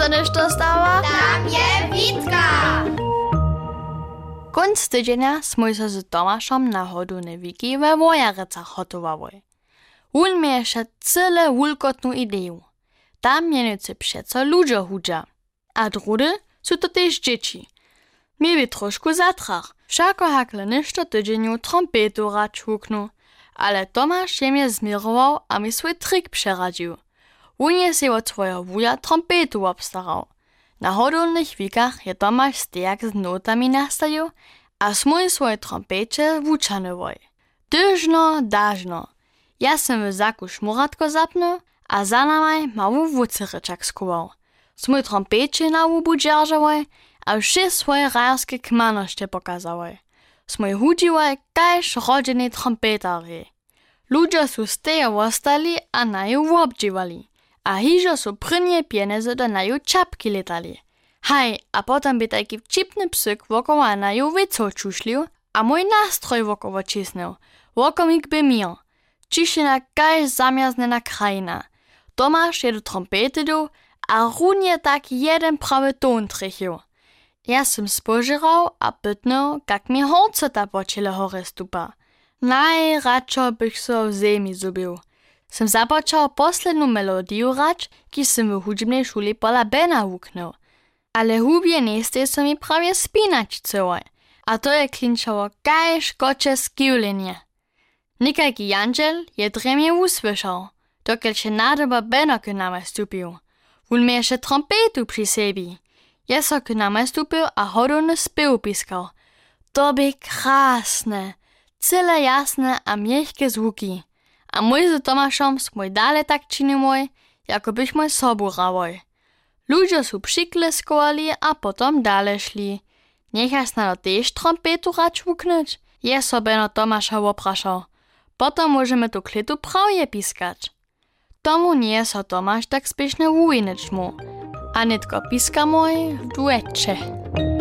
Dostaniesz to stała? Tam je Witka! Konc z Tomášom na hodune wiki we Wojarecach hotovali. On miał jeszcze cyle wulkotną ideę. Tam mienicy przeco ludzie hudza. A drudy są to też dzieci. Mieli troszkę zatrach. Wszako hakle niszto tydzieniu trompetu rać huknu. Ale Tomasz je mnie zmirował, a mi swój trik przeradził. Się od swojego wuja trompetu obstarał. Na hodolnych wikach je Tomasz stejak z notami nastajił, a smój swoje trompecie wuczanywoj. Dyżno, dażno. Ja sam w zaku szmuratko zapnął, a za namaj mału wucyryczak. Smój trompecie na łubu dzierżałoj, a wszy swoje rajerskie kmanoście pokazałoj. Smój hudziłoj kajż rodziny trompetary. Ludzie su ostali a na ju a hižo su prynje pieniądze do na ju czapki letali. Haj, a potem by taki wcipny psyk wokoło na ju wyco čušlił, a mój nastroj wokoło cisnął. Wokomik by miał. Cišina kaj zamjaznena krajina. Tomasz je do trompety do, a runie tak jeden prawy ton trichił. Ja sam spożyrał, a pytnął, jak mi horce ta po ciele hore stupa. Najradšo bych so w zemi zubił. jsem započal poslednu melodiu rać, ki jsem v hudbnej šuli pola Bena huknul. Ale hubje neste so mi prawie spinać celo, a to je klinčalo kaj škoče skivljenje. Nekaj gijančel je dremje usłyszał, dokler še nadoba Bena k nam je stupil. Ulme je še trompetu pri sebi. Jaz so k nam je stupil, a hodovno spev piskal. To bi krasne, cele jasne a mehke zvuki. A mój z Tomaszom smój dalej tak czyni mój, jako byś mój sobu rawoj. Ludzie su przykleskowali, a potom dalej szli. Niechaj snado też trompetu rać wuknąć? Je sobie no Tomasza opraszał. Potom możemy tu klitu prawie piskać. Tomu nie so Tomasz tak spiesznie uwinąć mu, a nitko piska mój w.